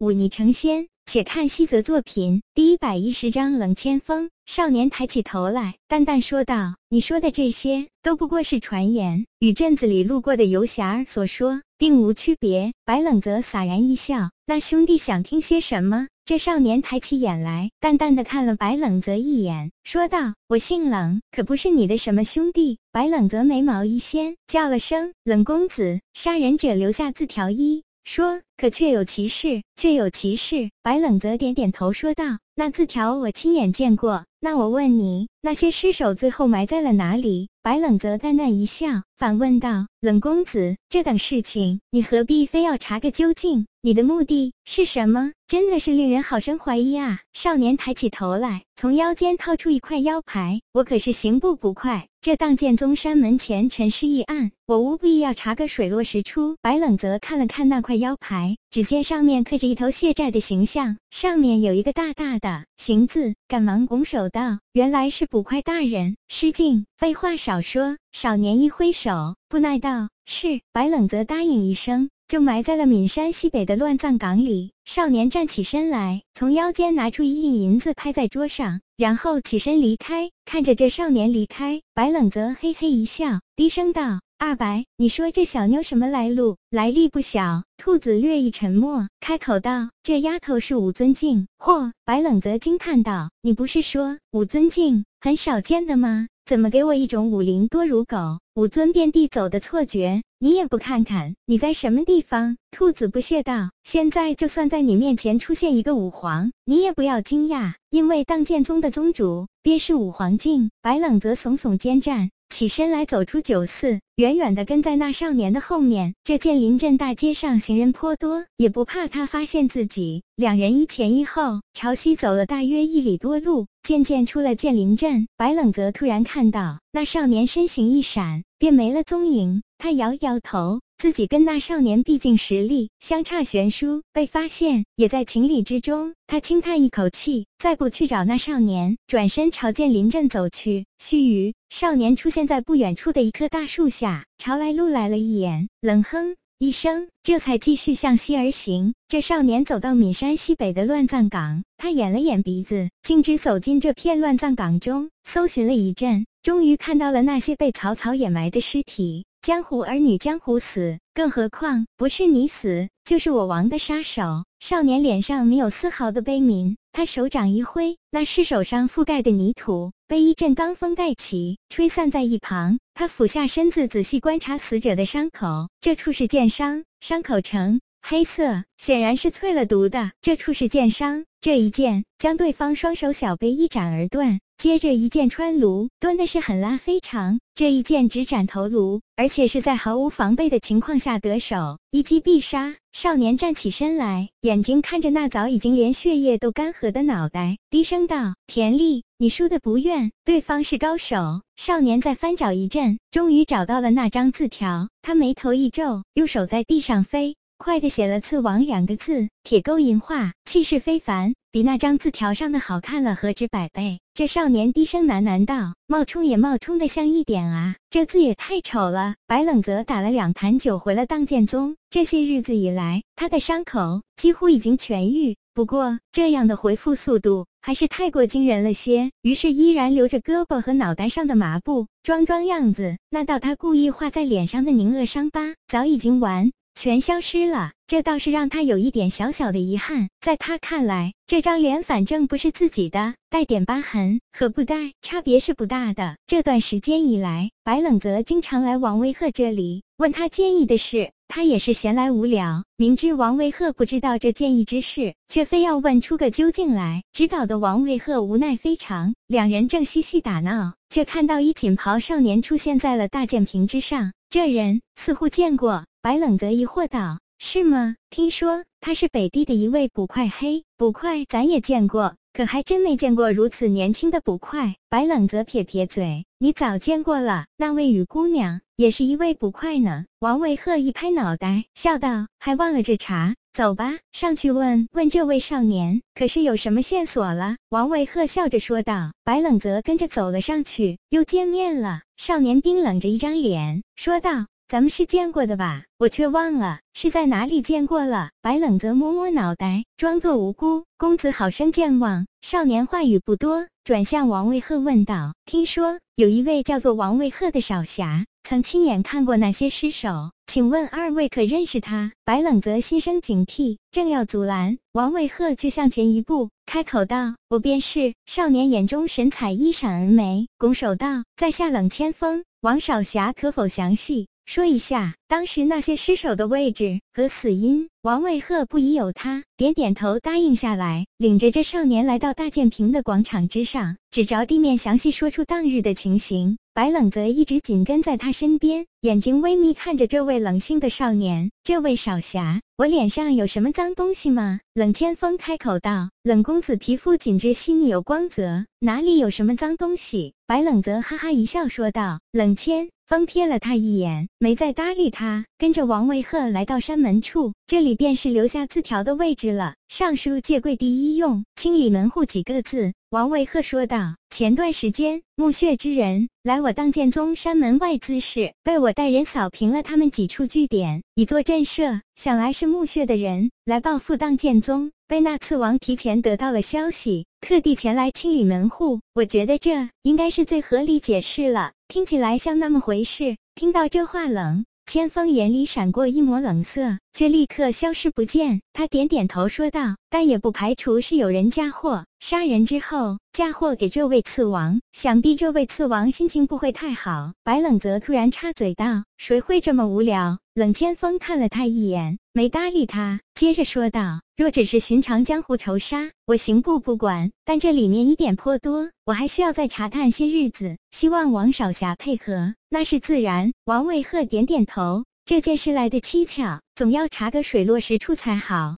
忤逆成仙。且看西泽作品第一百一十章冷千锋。少年抬起头来，淡淡说道：“你说的这些都不过是传言，与镇子里路过的游侠所说并无区别。”白冷泽洒然一笑：“那兄弟想听些什么？”这少年抬起眼来，淡淡的看了白冷泽一眼，说道：“我姓冷，可不是你的什么兄弟。”白冷泽眉毛一掀，叫了声：“冷公子！”杀人者留下字条一。说，可确有其事？确有其事。白冷泽点点头，说道：“那字条我亲眼见过。那我问你，那些尸首最后埋在了哪里？”白冷泽淡淡一笑，反问道：“冷公子，这等事情，你何必非要查个究竟？你的目的是什么？真的是令人好生怀疑啊！”少年抬起头来，从腰间掏出一块腰牌：“我可是刑部捕快。”这当剑宗山门前陈尸一案，我务必要查个水落石出。白冷泽看了看那块腰牌，只见上面刻着一头谢寨的形象，上面有一个大大的“行”字，赶忙拱手道：“原来是捕快大人，失敬。”废话少说，少年一挥手，不耐道：“是。”白冷泽答应一声。就埋在了岷山西北的乱葬岗里。少年站起身来，从腰间拿出一锭银子，拍在桌上，然后起身离开。看着这少年离开，白冷泽嘿嘿一笑，低声道：“二白，你说这小妞什么来路？来历不小。”兔子略一沉默，开口道：“这丫头是武尊敬。”嚯！白冷泽惊叹道：“你不是说武尊敬很少见的吗？怎么给我一种武林多如狗，武尊遍地走的错觉？”你也不看看你在什么地方？兔子不屑道：“现在就算在你面前出现一个武皇，你也不要惊讶，因为当剑宗的宗主便是武皇境。”白冷泽耸耸肩站起身来，走出酒肆，远远的跟在那少年的后面。这剑林镇大街上行人颇多，也不怕他发现自己。两人一前一后朝西走了大约一里多路，渐渐出了剑林镇。白冷泽突然看到那少年身形一闪，便没了踪影。他摇摇头，自己跟那少年毕竟实力相差悬殊，被发现也在情理之中。他轻叹一口气，再不去找那少年，转身朝剑林镇走去。须臾，少年出现在不远处的一棵大树下，朝来路来了一眼，冷哼。一声，这才继续向西而行。这少年走到岷山西北的乱葬岗，他掩了掩鼻子，径直走进这片乱葬岗中，搜寻了一阵，终于看到了那些被草草掩埋的尸体。江湖儿女，江湖死，更何况不是你死，就是我亡的杀手。少年脸上没有丝毫的悲悯，他手掌一挥，那尸手上覆盖的泥土被一阵罡风带起，吹散在一旁。他俯下身子，仔细观察死者的伤口，这处是剑伤，伤口呈黑色，显然是淬了毒的。这处是剑伤，这一剑将对方双手小臂一斩而断。接着一剑穿颅，蹲的是很拉非常。这一剑直斩头颅，而且是在毫无防备的情况下得手，一击必杀。少年站起身来，眼睛看着那早已经连血液都干涸的脑袋，低声道：“田丽，你输的不怨，对方是高手。”少年再翻找一阵，终于找到了那张字条。他眉头一皱，用手在地上飞快的写了“刺王”两个字，铁钩银画，气势非凡。比那张字条上的好看了何止百倍！这少年低声喃喃道：“冒充也冒充的像一点啊，这字也太丑了。”白冷泽打了两坛酒回了荡剑宗，这些日子以来，他的伤口几乎已经痊愈，不过这样的回复速度还是太过惊人了些。于是依然留着胳膊和脑袋上的麻布，装装样子。那道他故意画在脸上的凝恶伤疤早已经完全消失了。这倒是让他有一点小小的遗憾，在他看来，这张脸反正不是自己的，带点疤痕和不带差别是不大的。这段时间以来，白冷泽经常来王维鹤这里问他建议的事，他也是闲来无聊，明知王维鹤不知道这建议之事，却非要问出个究竟来，只搞得王维鹤无奈非常。两人正嬉戏打闹，却看到一锦袍少年出现在了大剑屏之上，这人似乎见过。白冷泽疑惑道。是吗？听说他是北地的一位捕快，嘿，捕快咱也见过，可还真没见过如此年轻的捕快。白冷泽撇撇嘴，你早见过了，那位雨姑娘也是一位捕快呢。王维鹤一拍脑袋，笑道：“还忘了这茬，走吧，上去问问这位少年，可是有什么线索了？”王维鹤笑着说道。白冷泽跟着走了上去，又见面了。少年冰冷着一张脸，说道。咱们是见过的吧？我却忘了是在哪里见过了。白冷泽摸摸脑袋，装作无辜。公子好生健忘。少年话语不多，转向王卫鹤问道：“听说有一位叫做王卫鹤的少侠，曾亲眼看过那些尸首，请问二位可认识他？”白冷泽心生警惕，正要阻拦，王伟鹤却向前一步，开口道：“我便是。”少年眼中神采一闪而没，拱手道：“在下冷千锋。”王少侠可否详细说一下当时那些尸首的位置和死因？王卫鹤不疑有他，点点头答应下来，领着这少年来到大建平的广场之上，指着地面详细说出当日的情形。白冷则一直紧跟在他身边，眼睛微眯看着这位冷性的少年。这位少侠，我脸上有什么脏东西吗？冷千锋开口道。冷公子皮肤紧致细腻有光泽，哪里有什么脏东西？白冷则哈哈一笑说道。冷千锋瞥了他一眼，没再搭理他，跟着王卫鹤来到山门处，这里便是留下字条的位置了。上书“借贵第一用，清理门户”几个字。王卫鹤说道：“前段时间，墓穴之人来我当剑宗山门外滋事，被我带人扫平了他们几处据点，以作震慑。想来是墓穴的人来报复当剑宗，被那次王提前得到了消息，特地前来清理门户。我觉得这应该是最合理解释了，听起来像那么回事。”听到这话，冷。千锋眼里闪过一抹冷色，却立刻消失不见。他点点头说道：“但也不排除是有人嫁祸，杀人之后嫁祸给这位刺王。想必这位刺王心情不会太好。”白冷泽突然插嘴道：“谁会这么无聊？”冷千锋看了他一眼，没搭理他，接着说道：“若只是寻常江湖仇杀，我刑部不管。但这里面疑点颇多，我还需要再查探些日子。希望王少侠配合。”那是自然。王卫赫点点头。这件事来的蹊跷，总要查个水落石出才好。